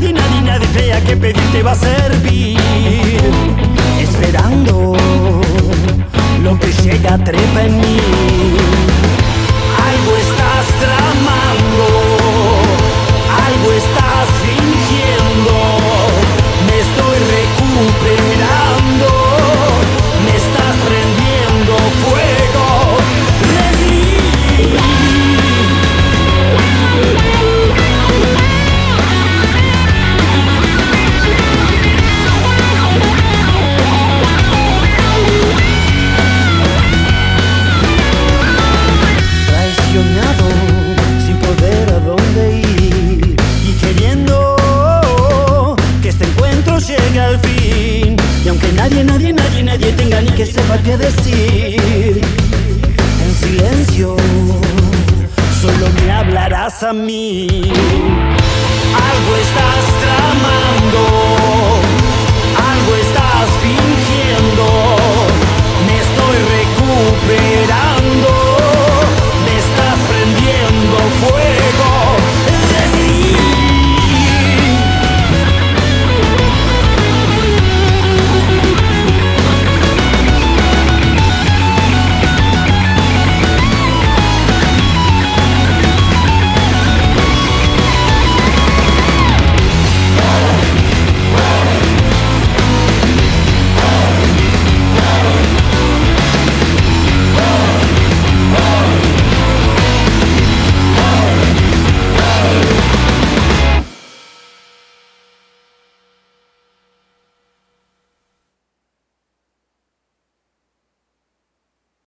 adrenalina de fea que pedirte va a servir. Esperando lo que llega trepa en mí. nadie, nadie, nadie, nadie tenga ni que sepa qué decir. En silencio, solo me hablarás a mí.